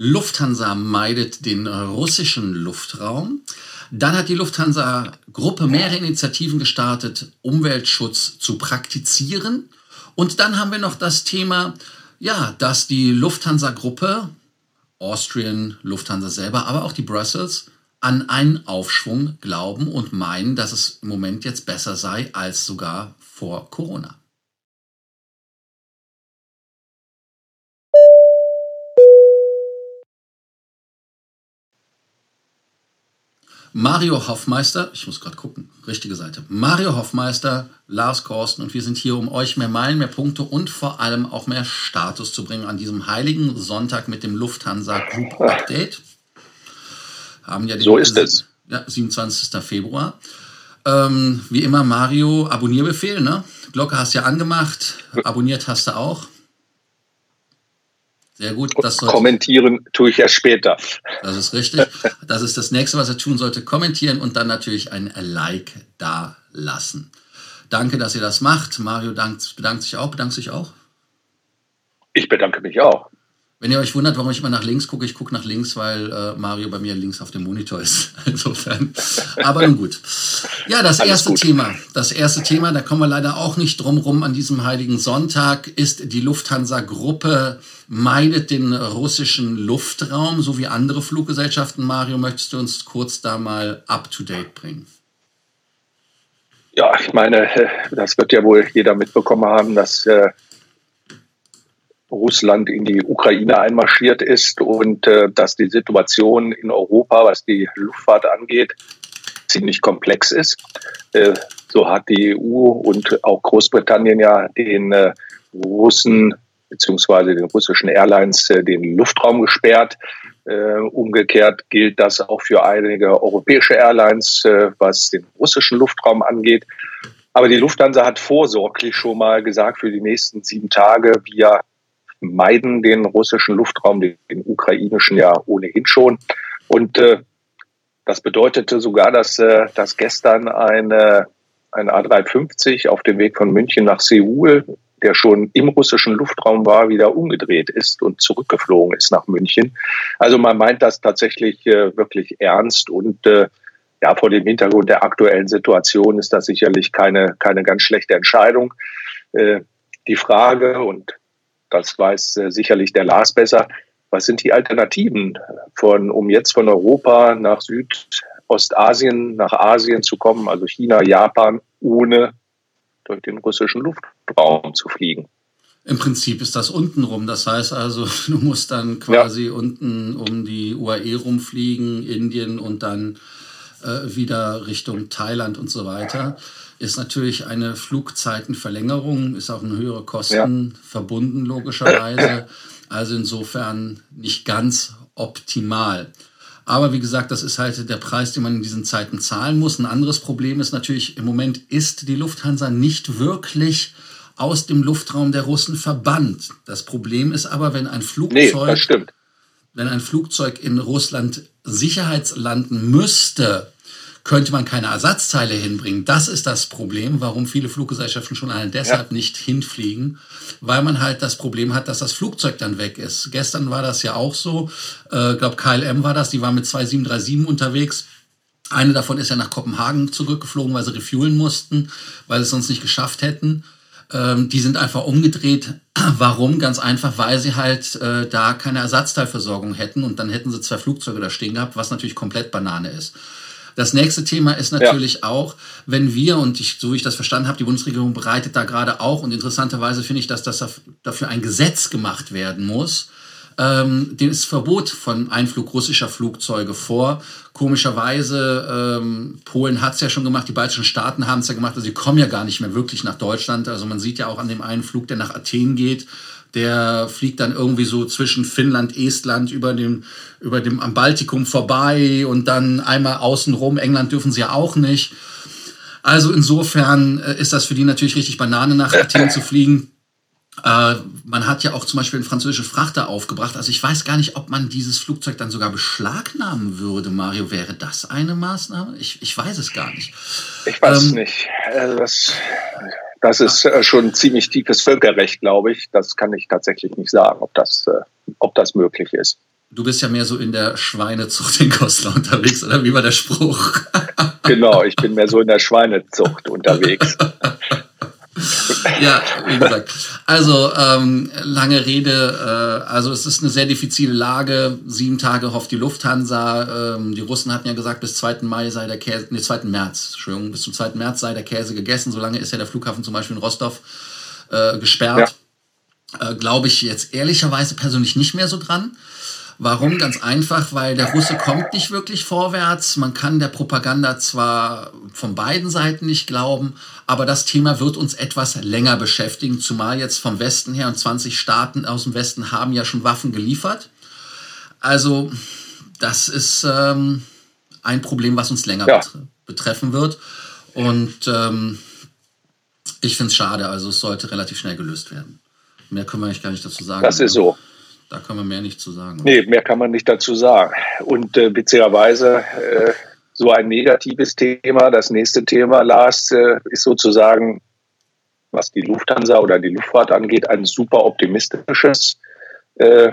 Lufthansa meidet den russischen Luftraum. Dann hat die Lufthansa-Gruppe mehrere Initiativen gestartet, Umweltschutz zu praktizieren. Und dann haben wir noch das Thema, ja, dass die Lufthansa-Gruppe, Austrian, Lufthansa selber, aber auch die Brussels, an einen Aufschwung glauben und meinen, dass es im Moment jetzt besser sei als sogar vor Corona. Mario Hoffmeister, ich muss gerade gucken, richtige Seite. Mario Hoffmeister, Lars Korsten und wir sind hier, um euch mehr Meilen, mehr Punkte und vor allem auch mehr Status zu bringen an diesem heiligen Sonntag mit dem Lufthansa Group Update. Haben ja den, so ist es. Ja, 27. Februar. Ähm, wie immer, Mario, Abonnierbefehl, ne? Glocke hast du ja angemacht, abonniert hast du auch. Sehr gut. Das Kommentieren tue ich erst später. Das ist richtig. Das ist das nächste, was er tun sollte. Kommentieren und dann natürlich ein Like da lassen. Danke, dass ihr das macht. Mario dankt, bedankt sich auch. Bedankt sich auch? Ich bedanke mich auch. Wenn ihr euch wundert, warum ich immer nach links gucke, ich gucke nach links, weil äh, Mario bei mir links auf dem Monitor ist. Insofern. Aber nun gut. Ja, das Alles erste gut. Thema. Das erste Thema, da kommen wir leider auch nicht drum rum an diesem heiligen Sonntag, ist die Lufthansa-Gruppe meidet den russischen Luftraum, so wie andere Fluggesellschaften. Mario, möchtest du uns kurz da mal up to date bringen? Ja, ich meine, das wird ja wohl jeder mitbekommen haben, dass äh, Russland in die Ukraine einmarschiert ist und äh, dass die Situation in Europa, was die Luftfahrt angeht, ziemlich komplex ist. Äh, so hat die EU und auch Großbritannien ja den äh, Russen beziehungsweise den russischen Airlines äh, den Luftraum gesperrt. Äh, umgekehrt gilt das auch für einige europäische Airlines, äh, was den russischen Luftraum angeht. Aber die Lufthansa hat vorsorglich schon mal gesagt, für die nächsten sieben Tage, wir meiden den russischen Luftraum, den, ukrainischen ja ohnehin schon. Und äh, das bedeutete sogar, dass, äh, dass gestern eine, ein A350 auf dem Weg von München nach Seoul, der schon im russischen Luftraum war, wieder umgedreht ist und zurückgeflogen ist nach München. Also man meint das tatsächlich äh, wirklich ernst und äh, ja, vor dem Hintergrund der aktuellen Situation ist das sicherlich keine, keine ganz schlechte Entscheidung. Äh, die Frage, und das weiß äh, sicherlich der Lars besser. Was sind die Alternativen, von, um jetzt von Europa nach Südostasien, nach Asien zu kommen, also China, Japan, ohne durch den russischen Luftraum zu fliegen? Im Prinzip ist das untenrum. Das heißt also, du musst dann quasi ja. unten um die UAE rumfliegen, Indien und dann äh, wieder Richtung Thailand und so weiter ist natürlich eine Flugzeitenverlängerung, ist auch eine höhere Kosten ja. verbunden, logischerweise. Also insofern nicht ganz optimal. Aber wie gesagt, das ist halt der Preis, den man in diesen Zeiten zahlen muss. Ein anderes Problem ist natürlich, im Moment ist die Lufthansa nicht wirklich aus dem Luftraum der Russen verbannt. Das Problem ist aber, wenn ein Flugzeug, nee, wenn ein Flugzeug in Russland sicherheitslanden müsste, könnte man keine Ersatzteile hinbringen. Das ist das Problem, warum viele Fluggesellschaften schon allein deshalb ja. nicht hinfliegen, weil man halt das Problem hat, dass das Flugzeug dann weg ist. Gestern war das ja auch so. Ich äh, glaube, KLM war das, die war mit zwei 737 unterwegs. Eine davon ist ja nach Kopenhagen zurückgeflogen, weil sie refuelen mussten, weil sie es sonst nicht geschafft hätten. Ähm, die sind einfach umgedreht. Warum? Ganz einfach, weil sie halt äh, da keine Ersatzteilversorgung hätten und dann hätten sie zwei Flugzeuge da stehen gehabt, was natürlich komplett Banane ist. Das nächste Thema ist natürlich ja. auch, wenn wir, und ich, so wie ich das verstanden habe, die Bundesregierung bereitet da gerade auch, und interessanterweise finde ich, dass das dafür ein Gesetz gemacht werden muss, ähm, das Verbot von Einflug russischer Flugzeuge vor. Komischerweise, ähm, Polen hat es ja schon gemacht, die baltischen Staaten haben es ja gemacht, also sie kommen ja gar nicht mehr wirklich nach Deutschland. Also man sieht ja auch an dem einen Flug, der nach Athen geht, der fliegt dann irgendwie so zwischen Finnland, Estland über dem, über dem am Baltikum vorbei und dann einmal außenrum. England dürfen sie ja auch nicht. Also insofern äh, ist das für die natürlich richtig Banane nach Athen zu fliegen. Äh, man hat ja auch zum Beispiel einen französischen Frachter aufgebracht. Also ich weiß gar nicht, ob man dieses Flugzeug dann sogar beschlagnahmen würde, Mario. Wäre das eine Maßnahme? Ich, ich weiß es gar nicht. Ich weiß es ähm, nicht. Also das das ist äh, schon ziemlich tiefes Völkerrecht, glaube ich. Das kann ich tatsächlich nicht sagen, ob das, äh, ob das möglich ist. Du bist ja mehr so in der Schweinezucht in Goslar unterwegs, oder wie war der Spruch? genau, ich bin mehr so in der Schweinezucht unterwegs. ja, wie gesagt. Also, ähm, lange Rede. Äh, also, es ist eine sehr diffizile Lage. Sieben Tage hofft die Lufthansa. Ähm, die Russen hatten ja gesagt, bis 2. Mai sei der Käse, nee, 2. März, Entschuldigung, bis zum 2. März sei der Käse gegessen. Solange ist ja der Flughafen zum Beispiel in Rostov äh, gesperrt. Ja. Äh, Glaube ich jetzt ehrlicherweise persönlich nicht mehr so dran. Warum? Ganz einfach, weil der Russe kommt nicht wirklich vorwärts. Man kann der Propaganda zwar von beiden Seiten nicht glauben, aber das Thema wird uns etwas länger beschäftigen, zumal jetzt vom Westen her und 20 Staaten aus dem Westen haben ja schon Waffen geliefert. Also das ist ähm, ein Problem, was uns länger ja. betreffen wird. Und ähm, ich finde es schade, also es sollte relativ schnell gelöst werden. Mehr können wir eigentlich gar nicht dazu sagen. Das ist so. Da kann man mehr nicht zu sagen. Nee, mehr kann man nicht dazu sagen. Und äh, witzigerweise äh, so ein negatives Thema. Das nächste Thema, Lars, äh, ist sozusagen, was die Lufthansa oder die Luftfahrt angeht, ein super optimistisches. Äh,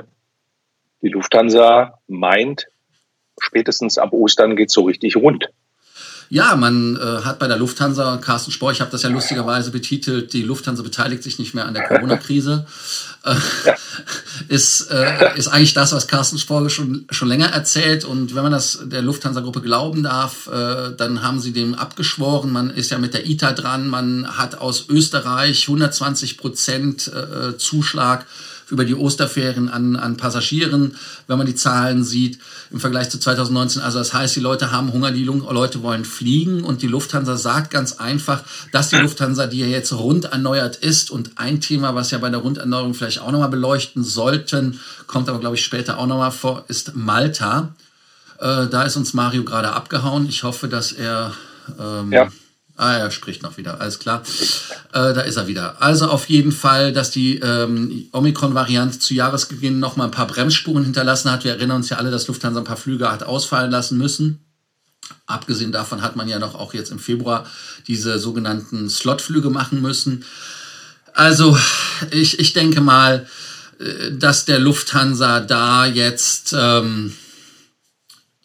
die Lufthansa meint, spätestens ab Ostern geht es so richtig rund. Ja, man äh, hat bei der Lufthansa, Carsten Spohr, ich habe das ja lustigerweise betitelt, die Lufthansa beteiligt sich nicht mehr an der Corona-Krise. Äh, ja. ist, äh, ist eigentlich das, was Carsten Spohr schon, schon länger erzählt. Und wenn man das der Lufthansa-Gruppe glauben darf, äh, dann haben sie dem abgeschworen. Man ist ja mit der ITA dran. Man hat aus Österreich 120 Prozent äh, Zuschlag über die Osterferien an, an Passagieren, wenn man die Zahlen sieht im Vergleich zu 2019. Also das heißt, die Leute haben Hunger, die Leute wollen fliegen und die Lufthansa sagt ganz einfach, dass die Lufthansa, die ja jetzt rund erneuert ist und ein Thema, was ja bei der Runderneuerung vielleicht auch nochmal beleuchten sollten, kommt aber glaube ich später auch nochmal vor, ist Malta. Äh, da ist uns Mario gerade abgehauen. Ich hoffe, dass er ähm, ja. Ah, er spricht noch wieder, alles klar. Äh, da ist er wieder. Also auf jeden Fall, dass die ähm, Omikron-Variante zu Jahresbeginn noch mal ein paar Bremsspuren hinterlassen hat. Wir erinnern uns ja alle, dass Lufthansa ein paar Flüge hat ausfallen lassen müssen. Abgesehen davon hat man ja noch auch jetzt im Februar diese sogenannten Slotflüge machen müssen. Also ich, ich denke mal, äh, dass der Lufthansa da jetzt... Ähm,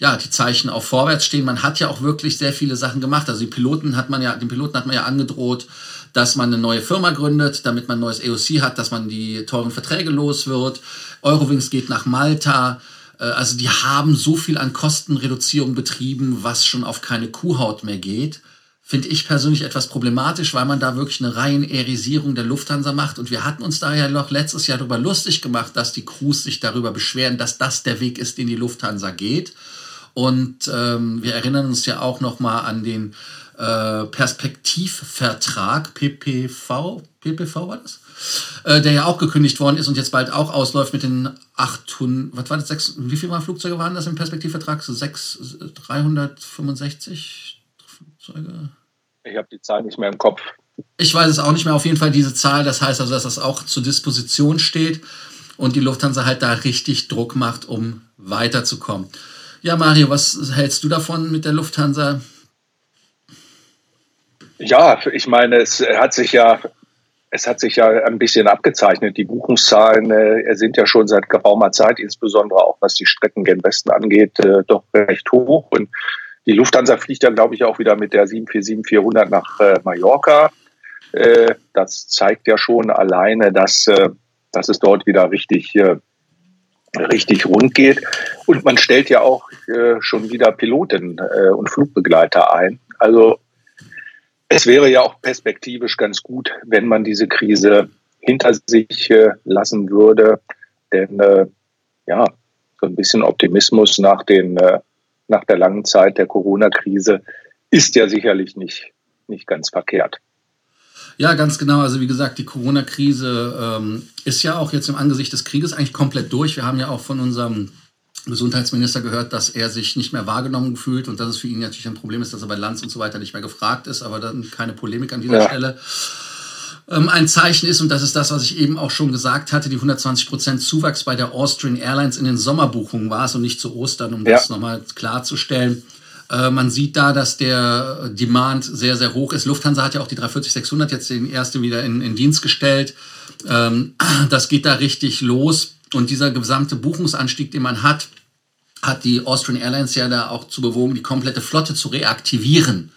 ja, die Zeichen auf vorwärts stehen. Man hat ja auch wirklich sehr viele Sachen gemacht. Also die Piloten hat man ja, den Piloten hat man ja angedroht, dass man eine neue Firma gründet, damit man ein neues EOC hat, dass man die teuren Verträge los wird. Eurowings geht nach Malta. Äh, also die haben so viel an Kostenreduzierung betrieben, was schon auf keine Kuhhaut mehr geht. Finde ich persönlich etwas problematisch, weil man da wirklich eine Reihenerisierung der Lufthansa macht. Und wir hatten uns da ja noch letztes Jahr darüber lustig gemacht, dass die Crews sich darüber beschweren, dass das der Weg ist, den die Lufthansa geht. Und ähm, wir erinnern uns ja auch noch mal an den äh, Perspektivvertrag, PPV, PPV war das? Äh, der ja auch gekündigt worden ist und jetzt bald auch ausläuft mit den 800, was war das, 6, wie viele Mal Flugzeuge waren das im Perspektivvertrag? So 6, 365 Flugzeuge? Ich habe die Zahl nicht mehr im Kopf. Ich weiß es auch nicht mehr. Auf jeden Fall diese Zahl. Das heißt also, dass das auch zur Disposition steht und die Lufthansa halt da richtig Druck macht, um weiterzukommen. Ja, Mario, was hältst du davon mit der Lufthansa? Ja, ich meine, es hat sich ja, es hat sich ja ein bisschen abgezeichnet. Die Buchungszahlen äh, sind ja schon seit geraumer Zeit, insbesondere auch was die Strecken gen Westen angeht, äh, doch recht hoch. Und die Lufthansa fliegt ja, glaube ich, auch wieder mit der 747-400 nach äh, Mallorca. Äh, das zeigt ja schon alleine, dass, äh, dass es dort wieder richtig äh, richtig rund geht. Und man stellt ja auch äh, schon wieder Piloten äh, und Flugbegleiter ein. Also es wäre ja auch perspektivisch ganz gut, wenn man diese Krise hinter sich äh, lassen würde. Denn äh, ja, so ein bisschen Optimismus nach, den, äh, nach der langen Zeit der Corona-Krise ist ja sicherlich nicht, nicht ganz verkehrt. Ja, ganz genau. Also wie gesagt, die Corona-Krise ähm, ist ja auch jetzt im Angesicht des Krieges eigentlich komplett durch. Wir haben ja auch von unserem Gesundheitsminister gehört, dass er sich nicht mehr wahrgenommen fühlt und dass es für ihn natürlich ein Problem ist, dass er bei Lanz und so weiter nicht mehr gefragt ist, aber dann keine Polemik an dieser ja. Stelle. Ähm, ein Zeichen ist, und das ist das, was ich eben auch schon gesagt hatte, die 120 Prozent Zuwachs bei der Austrian Airlines in den Sommerbuchungen war es und nicht zu Ostern, um ja. das nochmal klarzustellen. Äh, man sieht da, dass der Demand sehr, sehr hoch ist. Lufthansa hat ja auch die 340-600 jetzt den erste wieder in, in Dienst gestellt. Ähm, das geht da richtig los. Und dieser gesamte Buchungsanstieg, den man hat, hat die Austrian Airlines ja da auch zu bewogen, die komplette Flotte zu reaktivieren.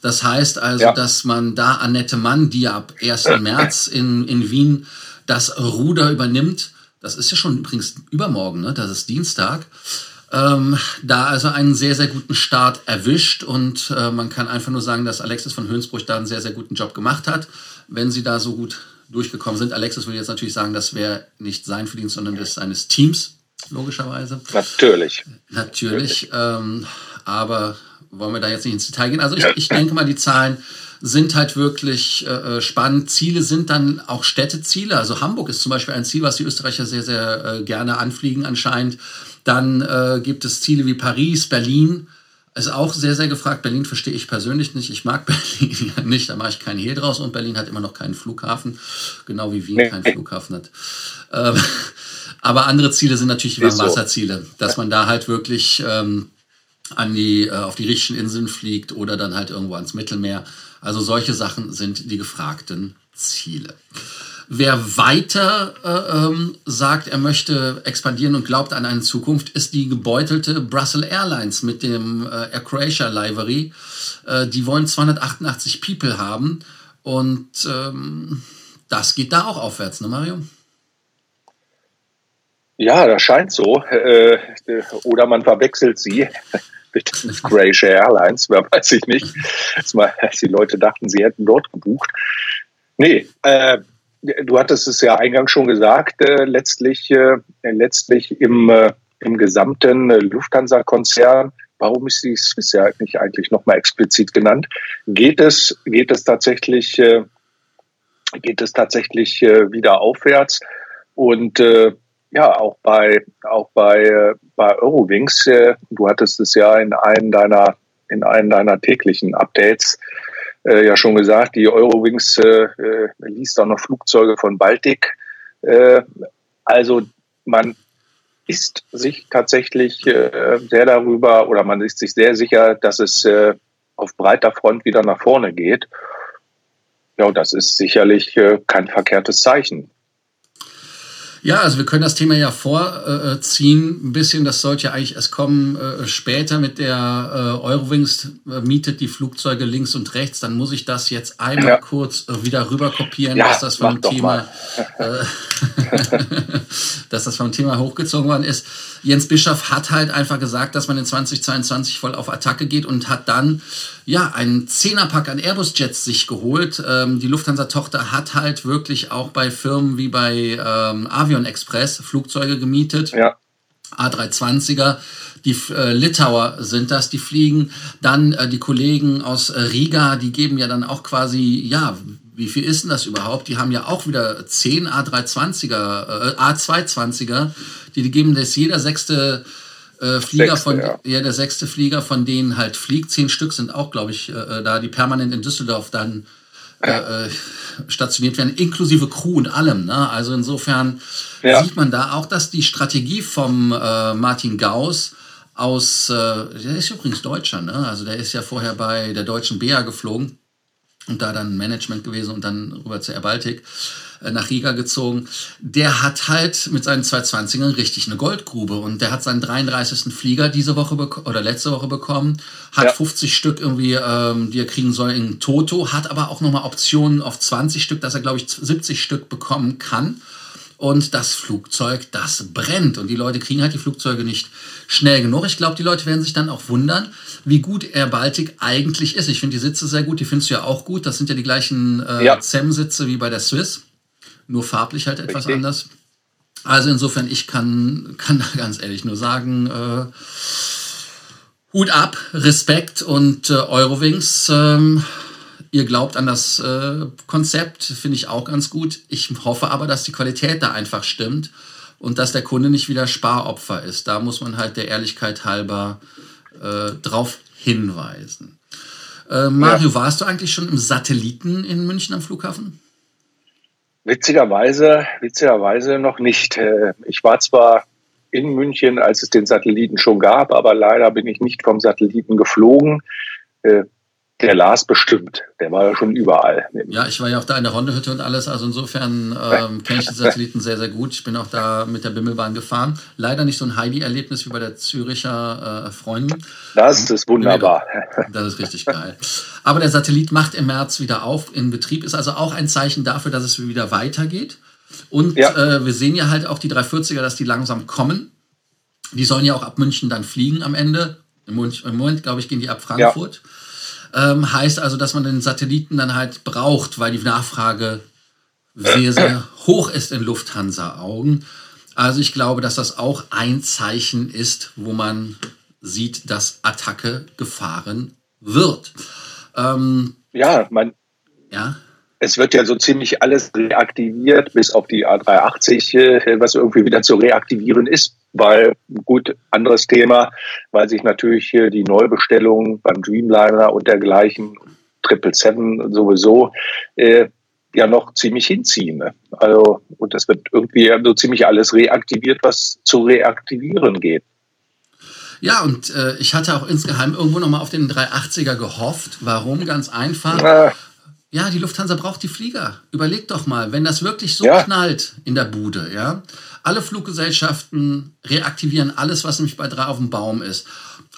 Das heißt also, ja. dass man da Annette Mann, die ja ab 1. März in, in Wien das Ruder übernimmt, das ist ja schon übrigens übermorgen, ne? das ist Dienstag, ähm, da also einen sehr, sehr guten Start erwischt und äh, man kann einfach nur sagen, dass Alexis von Hönsbruch da einen sehr, sehr guten Job gemacht hat, wenn sie da so gut durchgekommen sind. Alexis würde jetzt natürlich sagen, das wäre nicht sein Verdienst, sondern das seines Teams, logischerweise. Natürlich. Natürlich. Ähm, aber wollen wir da jetzt nicht ins Detail gehen. Also ich, ich denke mal, die Zahlen sind halt wirklich äh, äh, spannend. Ziele sind dann auch Städteziele. Also Hamburg ist zum Beispiel ein Ziel, was die Österreicher sehr, sehr äh, gerne anfliegen anscheinend. Dann äh, gibt es Ziele wie Paris, Berlin. Ist auch sehr, sehr gefragt. Berlin verstehe ich persönlich nicht. Ich mag Berlin nicht, da mache ich keinen Hehl draus. Und Berlin hat immer noch keinen Flughafen, genau wie Wien keinen Flughafen hat. Ähm, aber andere Ziele sind natürlich die Warmwasserziele, dass man da halt wirklich ähm, an die, äh, auf die richtigen Inseln fliegt oder dann halt irgendwo ans Mittelmeer. Also solche Sachen sind die gefragten Ziele. Wer weiter äh, ähm, sagt, er möchte expandieren und glaubt an eine Zukunft, ist die gebeutelte Brussels Airlines mit dem äh, Air Croatia Livery. Äh, die wollen 288 People haben und ähm, das geht da auch aufwärts, ne Mario? Ja, das scheint so. Äh, oder man verwechselt sie mit Croatia Airlines, wer weiß ich nicht. Als die Leute dachten, sie hätten dort gebucht. Nee, äh, du hattest es ja eingangs schon gesagt, äh, letztlich, äh, letztlich im, äh, im gesamten Lufthansa-Konzern, warum ist die Swiss ja nicht eigentlich nochmal explizit genannt, geht es, geht es tatsächlich, äh, geht es tatsächlich äh, wieder aufwärts? Und äh, ja, auch bei, auch bei, äh, bei Eurowings, äh, du hattest es ja in einem deiner, in einem deiner täglichen Updates äh, ja schon gesagt, die Eurowings äh, äh, liest auch noch Flugzeuge von Baltic. Äh, also man ist sich tatsächlich äh, sehr darüber oder man ist sich sehr sicher, dass es äh, auf breiter Front wieder nach vorne geht. Ja, das ist sicherlich kein verkehrtes Zeichen. Ja, also wir können das Thema ja vorziehen ein bisschen. Das sollte ja eigentlich erst kommen äh, später mit der äh, Eurowings äh, mietet die Flugzeuge links und rechts. Dann muss ich das jetzt einmal ja. kurz äh, wieder rüber kopieren, ja, dass das vom Thema, äh, dass das vom Thema hochgezogen worden ist. Jens Bischof hat halt einfach gesagt, dass man in 2022 voll auf Attacke geht und hat dann ja einen Zehnerpack an Airbus-Jets sich geholt. Ähm, die Lufthansa-Tochter hat halt wirklich auch bei Firmen wie bei ähm, Avion Express Flugzeuge gemietet. Ja. A320er, die äh, Litauer sind das, die fliegen. Dann äh, die Kollegen aus äh, Riga, die geben ja dann auch quasi, ja, wie viel ist denn das überhaupt? Die haben ja auch wieder 10 A320er, äh, A220er, die, die geben das jeder sechste äh, Flieger sechste, von, ja. ja. der sechste Flieger von denen halt fliegt. Zehn Stück sind auch, glaube ich, äh, äh, da, die permanent in Düsseldorf dann. Äh, stationiert werden, inklusive Crew und allem. Ne? Also insofern ja. sieht man da auch, dass die Strategie vom äh, Martin Gauss aus, äh, der ist übrigens Deutscher, ne? also der ist ja vorher bei der deutschen BA geflogen und da dann Management gewesen und dann rüber zur Air Baltic. Äh, nach Riga gezogen, der hat halt mit seinen 220ern richtig eine Goldgrube und der hat seinen 33. Flieger diese Woche oder letzte Woche bekommen, hat ja. 50 Stück irgendwie, ähm, die er kriegen soll in Toto, hat aber auch nochmal Optionen auf 20 Stück, dass er glaube ich 70 Stück bekommen kann. Und das Flugzeug, das brennt. Und die Leute kriegen halt die Flugzeuge nicht schnell genug. Ich glaube, die Leute werden sich dann auch wundern, wie gut Air Baltic eigentlich ist. Ich finde die Sitze sehr gut, die findest du ja auch gut. Das sind ja die gleichen äh, ja. ZEM-Sitze wie bei der Swiss nur farblich halt etwas Richtig. anders. Also insofern, ich kann, kann da ganz ehrlich nur sagen, äh, Hut ab, Respekt und äh, Eurowings. Ähm, ihr glaubt an das äh, Konzept, finde ich auch ganz gut. Ich hoffe aber, dass die Qualität da einfach stimmt und dass der Kunde nicht wieder Sparopfer ist. Da muss man halt der Ehrlichkeit halber äh, drauf hinweisen. Äh, Mario, ja. warst du eigentlich schon im Satelliten in München am Flughafen? Witzigerweise, witzigerweise noch nicht. Äh, ich war zwar in München, als es den Satelliten schon gab, aber leider bin ich nicht vom Satelliten geflogen. Der Lars bestimmt, der war ja schon überall. Ja, ich war ja auch da in der Rondehütte und alles, also insofern ähm, kenne ich die Satelliten sehr, sehr gut. Ich bin auch da mit der Bimmelbahn gefahren. Leider nicht so ein Heidi-Erlebnis wie bei der Züricher äh, Freundin. Das ist wunderbar. Das ist richtig geil. Aber der Satellit macht im März wieder auf in Betrieb, ist also auch ein Zeichen dafür, dass es wieder weitergeht. Und ja. äh, wir sehen ja halt auch die 340er, dass die langsam kommen. Die sollen ja auch ab München dann fliegen am Ende. Im Moment, Moment glaube ich, gehen die ab Frankfurt. Ja. Ähm, heißt also, dass man den Satelliten dann halt braucht, weil die Nachfrage sehr, sehr hoch ist in Lufthansa-Augen. Also ich glaube, dass das auch ein Zeichen ist, wo man sieht, dass Attacke gefahren wird. Ähm, ja, man. Ja es wird ja so ziemlich alles reaktiviert, bis auf die A380, äh, was irgendwie wieder zu reaktivieren ist. Weil, gut, anderes Thema, weil sich natürlich die Neubestellungen beim Dreamliner und dergleichen, 777 sowieso, äh, ja noch ziemlich hinziehen. Ne? Also, und das wird irgendwie so ziemlich alles reaktiviert, was zu reaktivieren geht. Ja, und äh, ich hatte auch insgeheim irgendwo nochmal auf den 380er gehofft. Warum? Ganz einfach. Ja die Lufthansa braucht die Flieger. Überleg doch mal, wenn das wirklich so ja. knallt in der Bude, ja. Alle Fluggesellschaften reaktivieren alles, was nämlich bei drei auf dem Baum ist.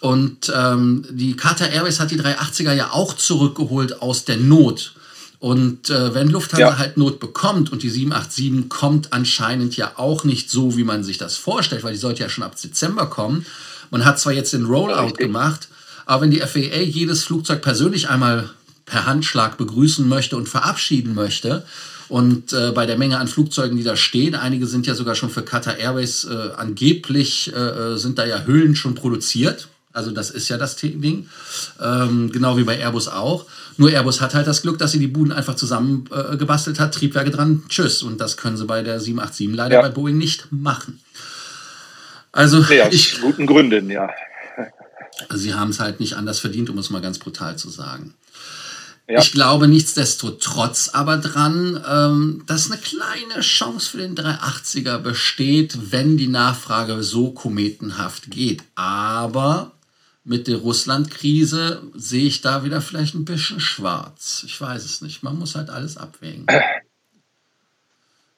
Und ähm, die Qatar Airways hat die 380er ja auch zurückgeholt aus der Not. Und äh, wenn Lufthansa ja. halt Not bekommt und die 787 kommt anscheinend ja auch nicht so, wie man sich das vorstellt, weil die sollte ja schon ab Dezember kommen. Man hat zwar jetzt den Rollout Richtig. gemacht, aber wenn die FAA jedes Flugzeug persönlich einmal per Handschlag begrüßen möchte und verabschieden möchte. Und äh, bei der Menge an Flugzeugen, die da stehen, einige sind ja sogar schon für Qatar Airways, äh, angeblich äh, äh sind da ja Hüllen schon produziert. Also das ist ja das Ding. Ähm, genau wie bei Airbus auch. Nur Airbus hat halt das Glück, dass sie die Buden einfach zusammengebastelt äh, hat, Triebwerke dran, tschüss. Und das können sie bei der 787 leider ja. bei Boeing nicht machen. Also nee, aus ich, guten Gründen, ja. Sie haben es halt nicht anders verdient, um es mal ganz brutal zu sagen. Ja. Ich glaube nichtsdestotrotz aber dran, ähm, dass eine kleine Chance für den 380er besteht, wenn die Nachfrage so kometenhaft geht. Aber mit der Russland-Krise sehe ich da wieder vielleicht ein bisschen schwarz. Ich weiß es nicht. Man muss halt alles abwägen.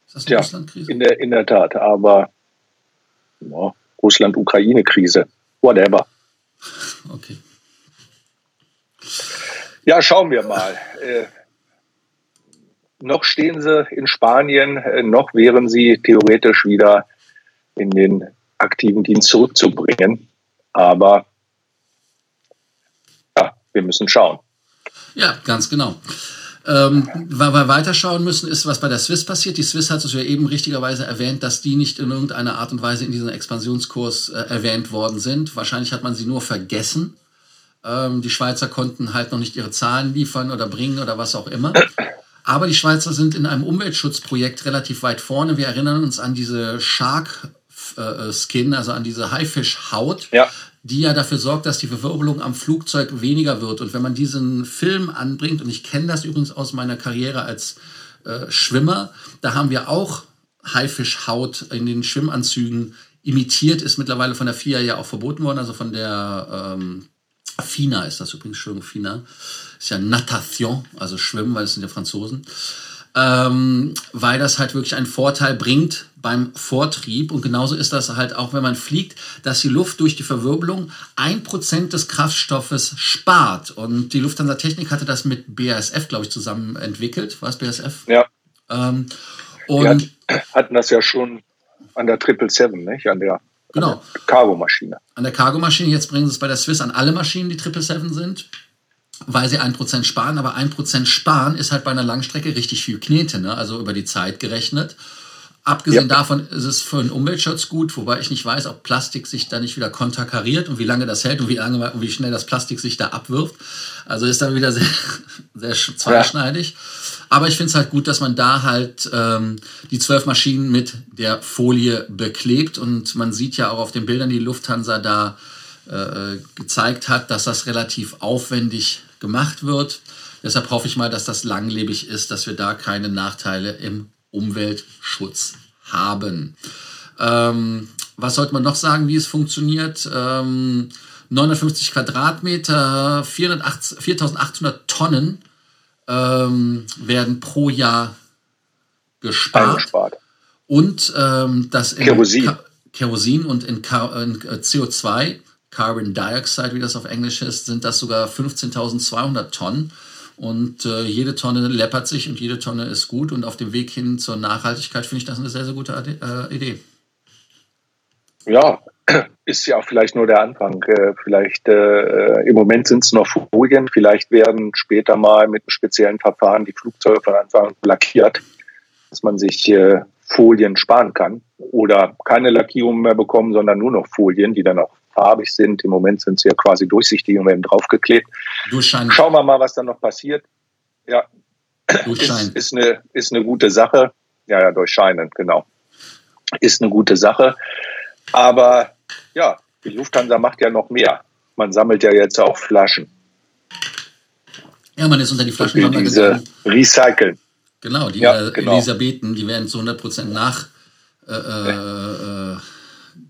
Ist das eine ja, Russland-Krise? In der, in der Tat, aber ja, Russland-Ukraine-Krise. Whatever. Okay. Ja, schauen wir mal. Äh, noch stehen sie in Spanien, äh, noch wären sie theoretisch wieder in den aktiven Dienst zurückzubringen. Aber ja, wir müssen schauen. Ja, ganz genau. Ähm, weil wir weiterschauen müssen, ist, was bei der Swiss passiert. Die Swiss hat es ja eben richtigerweise erwähnt, dass die nicht in irgendeiner Art und Weise in diesem Expansionskurs äh, erwähnt worden sind. Wahrscheinlich hat man sie nur vergessen. Ähm, die Schweizer konnten halt noch nicht ihre Zahlen liefern oder bringen oder was auch immer. Aber die Schweizer sind in einem Umweltschutzprojekt relativ weit vorne. Wir erinnern uns an diese Shark äh, Skin, also an diese Haifischhaut, ja. die ja dafür sorgt, dass die Verwirbelung am Flugzeug weniger wird. Und wenn man diesen Film anbringt, und ich kenne das übrigens aus meiner Karriere als äh, Schwimmer, da haben wir auch Haifischhaut in den Schwimmanzügen imitiert, ist mittlerweile von der FIA ja auch verboten worden, also von der ähm, FINA ist das übrigens, Entschuldigung, FINA. Ist ja Natation, also Schwimmen, weil es sind ja Franzosen. Ähm, weil das halt wirklich einen Vorteil bringt beim Vortrieb. Und genauso ist das halt auch, wenn man fliegt, dass die Luft durch die Verwirbelung ein Prozent des Kraftstoffes spart. Und die Lufthansa Technik hatte das mit BASF, glaube ich, zusammen entwickelt. Was BASF? Ja. Ähm, und Wir hatten das ja schon an der 777, nicht? An der Genau. Cargo-Maschine. An der Cargo-Maschine, jetzt bringen sie es bei der Swiss an alle Maschinen, die 777 sind, weil sie 1% sparen. Aber 1% sparen ist halt bei einer Langstrecke richtig viel Knete, ne? also über die Zeit gerechnet. Abgesehen ja. davon ist es für den Umweltschutz gut, wobei ich nicht weiß, ob Plastik sich da nicht wieder konterkariert und wie lange das hält und wie lange und wie schnell das Plastik sich da abwirft. Also ist dann wieder sehr, sehr zweischneidig. Ja. Aber ich finde es halt gut, dass man da halt ähm, die zwölf Maschinen mit der Folie beklebt und man sieht ja auch auf den Bildern, die Lufthansa da äh, gezeigt hat, dass das relativ aufwendig gemacht wird. Deshalb hoffe ich mal, dass das langlebig ist, dass wir da keine Nachteile im Umweltschutz haben. Ähm, was sollte man noch sagen, wie es funktioniert? Ähm, 950 Quadratmeter, 4800 Tonnen ähm, werden pro Jahr gespart. Eingespart. Und ähm, das in Kerosin. Kerosin und in, Ka in äh, CO2, Carbon Dioxide, wie das auf Englisch ist, sind das sogar 15.200 Tonnen. Und äh, jede Tonne läppert sich und jede Tonne ist gut. Und auf dem Weg hin zur Nachhaltigkeit finde ich das eine sehr, sehr gute äh, Idee. Ja, ist ja auch vielleicht nur der Anfang. Äh, vielleicht äh, im Moment sind es noch Folien, vielleicht werden später mal mit einem speziellen Verfahren die Flugzeuge von Anfang an lackiert, dass man sich äh, Folien sparen kann oder keine Lackierung mehr bekommen, sondern nur noch Folien, die dann auch farbig sind. Im Moment sind sie ja quasi durchsichtig und werden draufgeklebt. Durchscheinen. Schauen wir mal, was dann noch passiert. Ja, ist, ist, eine, ist eine gute Sache. Ja, ja, durchscheinen, genau. Ist eine gute Sache. Aber ja, die Lufthansa macht ja noch mehr. Man sammelt ja jetzt auch Flaschen. Ja, man ist unter die Flaschen diese recyceln. Genau, die ja, genau. Elisabethen, die werden zu 100% nach äh, äh,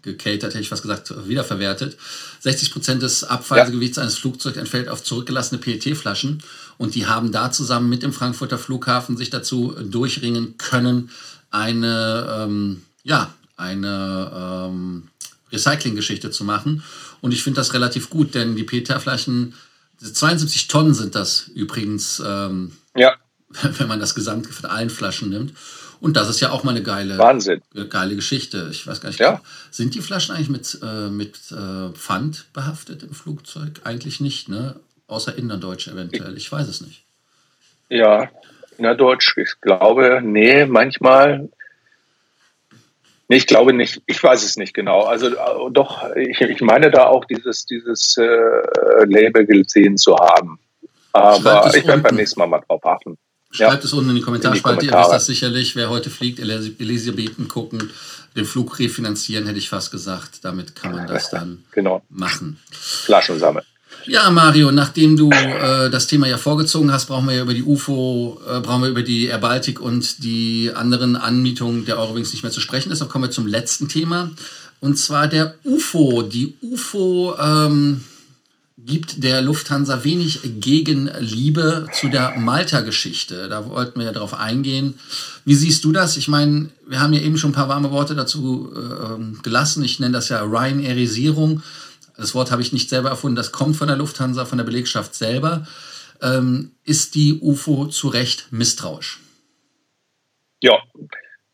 gecatert, hätte ich fast gesagt, wiederverwertet. 60% des Abfallgewichts ja. eines Flugzeugs entfällt auf zurückgelassene PET-Flaschen und die haben da zusammen mit dem Frankfurter Flughafen sich dazu durchringen können, eine, ähm, ja, eine ähm, Recycling-Geschichte zu machen. Und ich finde das relativ gut, denn die PET-Flaschen, 72 Tonnen sind das übrigens, ähm, ja. wenn man das Gesamt von allen Flaschen nimmt. Und das ist ja auch mal eine geile, Wahnsinn. geile Geschichte. Ich weiß gar nicht, ja. sind die Flaschen eigentlich mit, äh, mit äh, Pfand behaftet im Flugzeug? Eigentlich nicht, ne? Außer innerdeutsch eventuell. Ich weiß es nicht. Ja, innerdeutsch, ich glaube, nee, manchmal. Nee, ich glaube nicht. Ich weiß es nicht genau. Also äh, doch, ich, ich meine da auch dieses, dieses äh, Label gesehen zu haben. Aber ich werde beim nächsten Mal mal drauf achten. Schreibt ja. es unten in die Kommentarspalte. Ihr wisst das sicherlich. Wer heute fliegt, Elisabethen gucken, den Flug refinanzieren, hätte ich fast gesagt. Damit kann man das dann genau. machen. Flaschen sammeln. Ja, Mario, nachdem du äh, das Thema ja vorgezogen hast, brauchen wir ja über die UFO, äh, brauchen wir über die Air Baltic und die anderen Anmietungen der Eurowings nicht mehr zu sprechen. Deshalb kommen wir zum letzten Thema. Und zwar der UFO. Die UFO ähm, gibt der Lufthansa wenig Gegenliebe zu der Malta-Geschichte. Da wollten wir ja drauf eingehen. Wie siehst du das? Ich meine, wir haben ja eben schon ein paar warme Worte dazu äh, gelassen. Ich nenne das ja Ryanairisierung. Das Wort habe ich nicht selber erfunden, das kommt von der Lufthansa, von der Belegschaft selber. Ähm, ist die UFO zu Recht misstrauisch? Ja,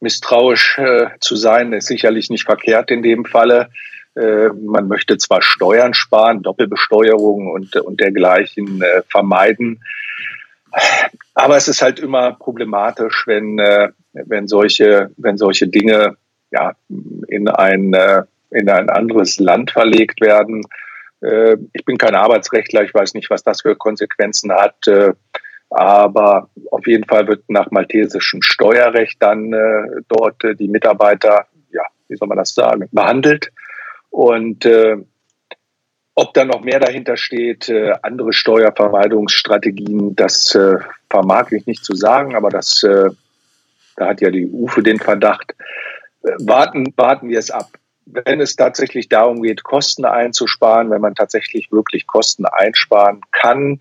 misstrauisch äh, zu sein ist sicherlich nicht verkehrt in dem Falle. Äh, man möchte zwar Steuern sparen, Doppelbesteuerung und, und dergleichen äh, vermeiden, aber es ist halt immer problematisch, wenn, äh, wenn, solche, wenn solche Dinge ja, in ein in ein anderes Land verlegt werden. Ich bin kein Arbeitsrechtler, ich weiß nicht, was das für Konsequenzen hat. Aber auf jeden Fall wird nach maltesischem Steuerrecht dann dort die Mitarbeiter, ja, wie soll man das sagen, behandelt. Und äh, ob da noch mehr dahinter steht, äh, andere Steuervermeidungsstrategien, das äh, vermag ich nicht zu sagen, aber das, äh, da hat ja die UFE den Verdacht. warten, warten wir es ab wenn es tatsächlich darum geht, Kosten einzusparen, wenn man tatsächlich wirklich Kosten einsparen kann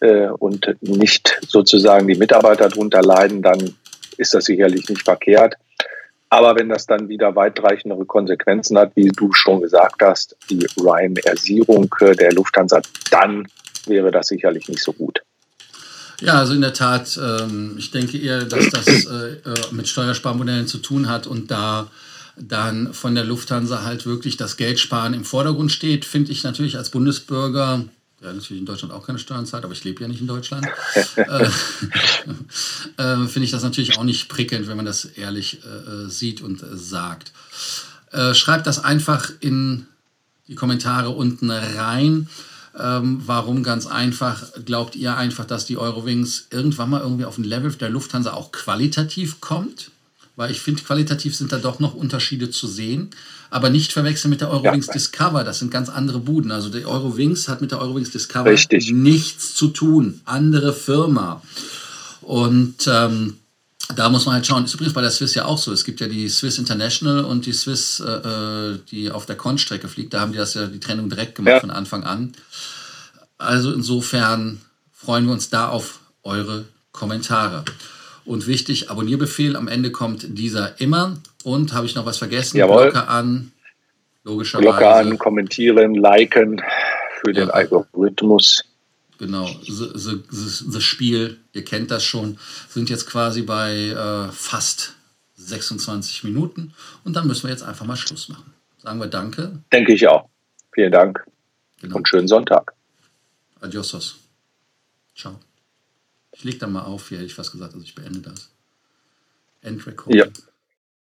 äh, und nicht sozusagen die Mitarbeiter darunter leiden, dann ist das sicherlich nicht verkehrt. Aber wenn das dann wieder weitreichendere Konsequenzen hat, wie du schon gesagt hast, die Ryan-Ersierung äh, der Lufthansa, dann wäre das sicherlich nicht so gut. Ja, also in der Tat, ähm, ich denke eher, dass das äh, äh mit Steuersparmodellen zu tun hat und da dann von der Lufthansa halt wirklich das Geldsparen im Vordergrund steht, finde ich natürlich als Bundesbürger, der natürlich in Deutschland auch keine Steuern zahlt, aber ich lebe ja nicht in Deutschland, äh, äh, finde ich das natürlich auch nicht prickelnd, wenn man das ehrlich äh, sieht und äh, sagt. Äh, schreibt das einfach in die Kommentare unten rein. Ähm, warum ganz einfach? Glaubt ihr einfach, dass die Eurowings irgendwann mal irgendwie auf ein Level der Lufthansa auch qualitativ kommt? Weil ich finde, qualitativ sind da doch noch Unterschiede zu sehen. Aber nicht verwechseln mit der Eurowings ja. Discover. Das sind ganz andere Buden. Also die Eurowings hat mit der Eurowings Discover Richtig. nichts zu tun. Andere Firma. Und ähm, da muss man halt schauen. Ist übrigens bei der Swiss ja auch so. Es gibt ja die Swiss International und die Swiss, äh, äh die auf der Con-Strecke fliegt. Da haben die das ja die Trennung direkt gemacht ja. von Anfang an. Also insofern freuen wir uns da auf eure Kommentare. Und wichtig, Abonnierbefehl, am Ende kommt dieser immer. Und habe ich noch was vergessen? Jawohl. Glocke an, logischerweise. Glocke an, kommentieren, liken für den Algorithmus. Genau, das Spiel, ihr kennt das schon, sind jetzt quasi bei äh, fast 26 Minuten und dann müssen wir jetzt einfach mal Schluss machen. Sagen wir Danke. Denke ich auch. Vielen Dank genau. und schönen Sonntag. Adiosos. Ciao. Ich leg dann mal auf, hier hätte ich fast gesagt, also ich beende das. Endrecording. Ja.